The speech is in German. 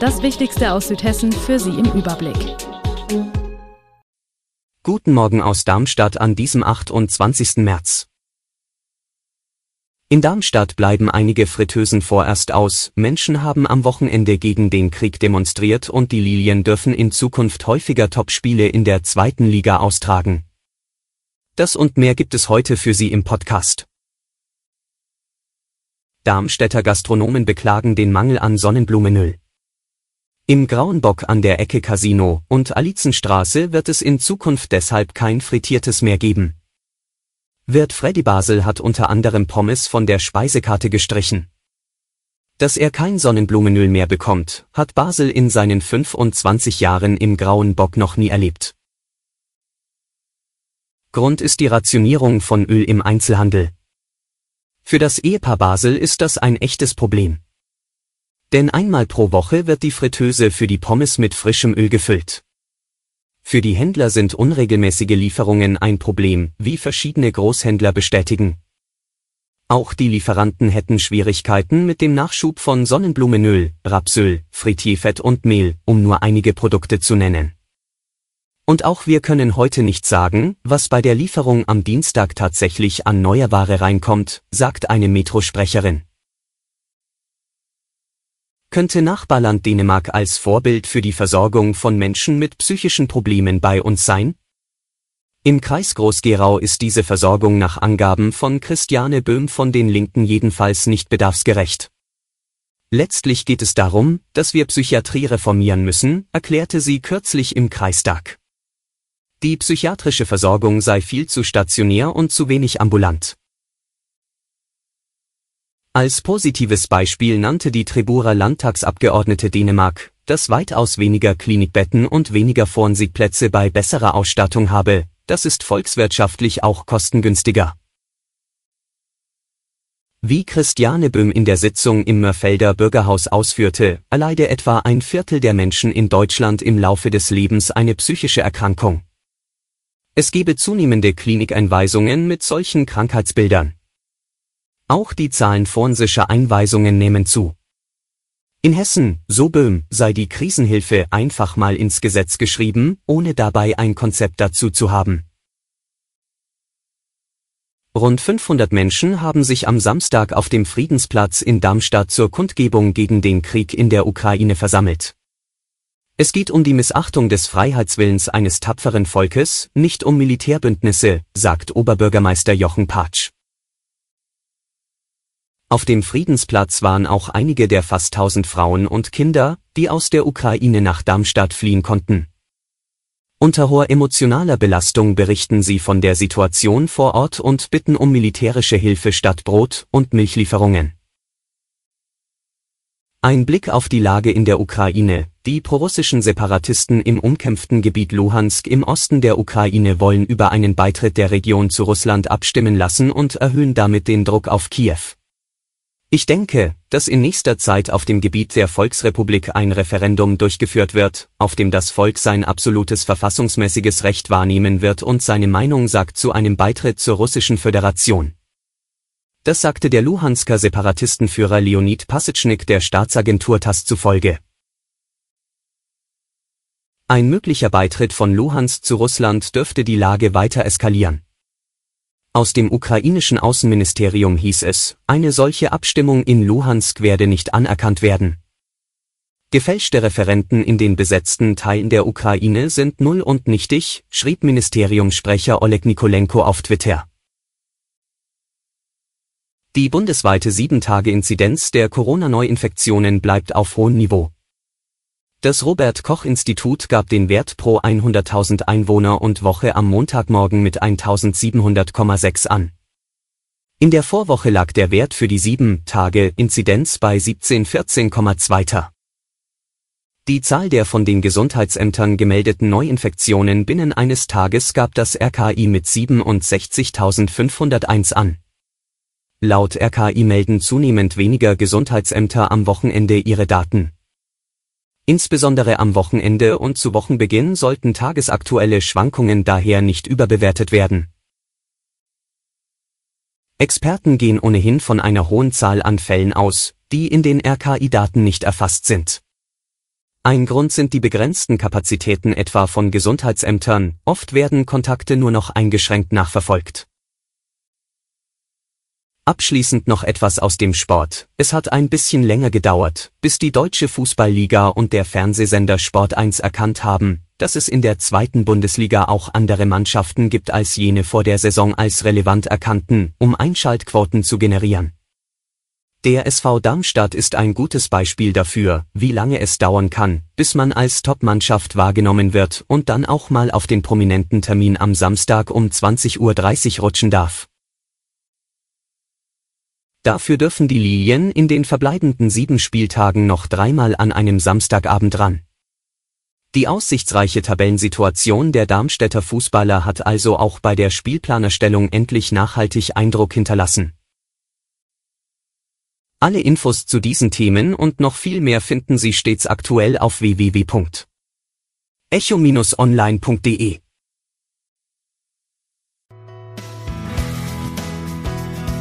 Das Wichtigste aus Südhessen für Sie im Überblick. Guten Morgen aus Darmstadt an diesem 28. März. In Darmstadt bleiben einige Fritteusen vorerst aus, Menschen haben am Wochenende gegen den Krieg demonstriert und die Lilien dürfen in Zukunft häufiger Topspiele in der zweiten Liga austragen. Das und mehr gibt es heute für Sie im Podcast. Darmstädter Gastronomen beklagen den Mangel an Sonnenblumenöl. Im Grauen Bock an der Ecke Casino und Alizenstraße wird es in Zukunft deshalb kein frittiertes mehr geben. Wirt Freddy Basel hat unter anderem Pommes von der Speisekarte gestrichen. Dass er kein Sonnenblumenöl mehr bekommt, hat Basel in seinen 25 Jahren im Grauen Bock noch nie erlebt. Grund ist die Rationierung von Öl im Einzelhandel. Für das Ehepaar Basel ist das ein echtes Problem. Denn einmal pro Woche wird die Fritteuse für die Pommes mit frischem Öl gefüllt. Für die Händler sind unregelmäßige Lieferungen ein Problem, wie verschiedene Großhändler bestätigen. Auch die Lieferanten hätten Schwierigkeiten mit dem Nachschub von Sonnenblumenöl, Rapsöl, Frittierfett und Mehl, um nur einige Produkte zu nennen. Und auch wir können heute nicht sagen, was bei der Lieferung am Dienstag tatsächlich an neuer Ware reinkommt, sagt eine Metrosprecherin könnte Nachbarland Dänemark als Vorbild für die Versorgung von Menschen mit psychischen Problemen bei uns sein? Im Kreis Groß-Gerau ist diese Versorgung nach Angaben von Christiane Böhm von den Linken jedenfalls nicht bedarfsgerecht. Letztlich geht es darum, dass wir Psychiatrie reformieren müssen, erklärte sie kürzlich im Kreistag. Die psychiatrische Versorgung sei viel zu stationär und zu wenig ambulant. Als positives Beispiel nannte die Treburer Landtagsabgeordnete Dänemark, das weitaus weniger Klinikbetten und weniger Forensik-Plätze bei besserer Ausstattung habe, das ist volkswirtschaftlich auch kostengünstiger. Wie Christiane Böhm in der Sitzung im Mörfelder Bürgerhaus ausführte, erleide etwa ein Viertel der Menschen in Deutschland im Laufe des Lebens eine psychische Erkrankung. Es gebe zunehmende Klinikeinweisungen mit solchen Krankheitsbildern. Auch die Zahlen forensischer Einweisungen nehmen zu. In Hessen, so Böhm, sei die Krisenhilfe einfach mal ins Gesetz geschrieben, ohne dabei ein Konzept dazu zu haben. Rund 500 Menschen haben sich am Samstag auf dem Friedensplatz in Darmstadt zur Kundgebung gegen den Krieg in der Ukraine versammelt. Es geht um die Missachtung des Freiheitswillens eines tapferen Volkes, nicht um Militärbündnisse, sagt Oberbürgermeister Jochen Patsch. Auf dem Friedensplatz waren auch einige der fast 1000 Frauen und Kinder, die aus der Ukraine nach Darmstadt fliehen konnten. Unter hoher emotionaler Belastung berichten sie von der Situation vor Ort und bitten um militärische Hilfe statt Brot- und Milchlieferungen. Ein Blick auf die Lage in der Ukraine. Die prorussischen Separatisten im umkämpften Gebiet Luhansk im Osten der Ukraine wollen über einen Beitritt der Region zu Russland abstimmen lassen und erhöhen damit den Druck auf Kiew. Ich denke, dass in nächster Zeit auf dem Gebiet der Volksrepublik ein Referendum durchgeführt wird, auf dem das Volk sein absolutes verfassungsmäßiges Recht wahrnehmen wird und seine Meinung sagt zu einem Beitritt zur Russischen Föderation. Das sagte der Luhansker Separatistenführer Leonid Passitschnik der Staatsagentur TASS zufolge. Ein möglicher Beitritt von Luhansk zu Russland dürfte die Lage weiter eskalieren. Aus dem ukrainischen Außenministerium hieß es, eine solche Abstimmung in Luhansk werde nicht anerkannt werden. Gefälschte Referenten in den besetzten Teilen der Ukraine sind null und nichtig, schrieb Ministeriumssprecher Oleg Nikolenko auf Twitter. Die bundesweite 7-Tage-Inzidenz der Corona-Neuinfektionen bleibt auf hohem Niveau. Das Robert Koch Institut gab den Wert pro 100.000 Einwohner und Woche am Montagmorgen mit 1700,6 an. In der Vorwoche lag der Wert für die 7-Tage-Inzidenz bei 1714,2. Die Zahl der von den Gesundheitsämtern gemeldeten Neuinfektionen binnen eines Tages gab das RKI mit 67.501 an. Laut RKI melden zunehmend weniger Gesundheitsämter am Wochenende ihre Daten. Insbesondere am Wochenende und zu Wochenbeginn sollten tagesaktuelle Schwankungen daher nicht überbewertet werden. Experten gehen ohnehin von einer hohen Zahl an Fällen aus, die in den RKI-Daten nicht erfasst sind. Ein Grund sind die begrenzten Kapazitäten etwa von Gesundheitsämtern, oft werden Kontakte nur noch eingeschränkt nachverfolgt. Abschließend noch etwas aus dem Sport. Es hat ein bisschen länger gedauert, bis die Deutsche Fußballliga und der Fernsehsender Sport 1 erkannt haben, dass es in der zweiten Bundesliga auch andere Mannschaften gibt als jene vor der Saison als relevant erkannten, um Einschaltquoten zu generieren. Der SV Darmstadt ist ein gutes Beispiel dafür, wie lange es dauern kann, bis man als Top-Mannschaft wahrgenommen wird und dann auch mal auf den prominenten Termin am Samstag um 20.30 Uhr rutschen darf. Dafür dürfen die Lilien in den verbleibenden sieben Spieltagen noch dreimal an einem Samstagabend ran. Die aussichtsreiche Tabellensituation der Darmstädter Fußballer hat also auch bei der Spielplanerstellung endlich nachhaltig Eindruck hinterlassen. Alle Infos zu diesen Themen und noch viel mehr finden Sie stets aktuell auf www.echo-online.de.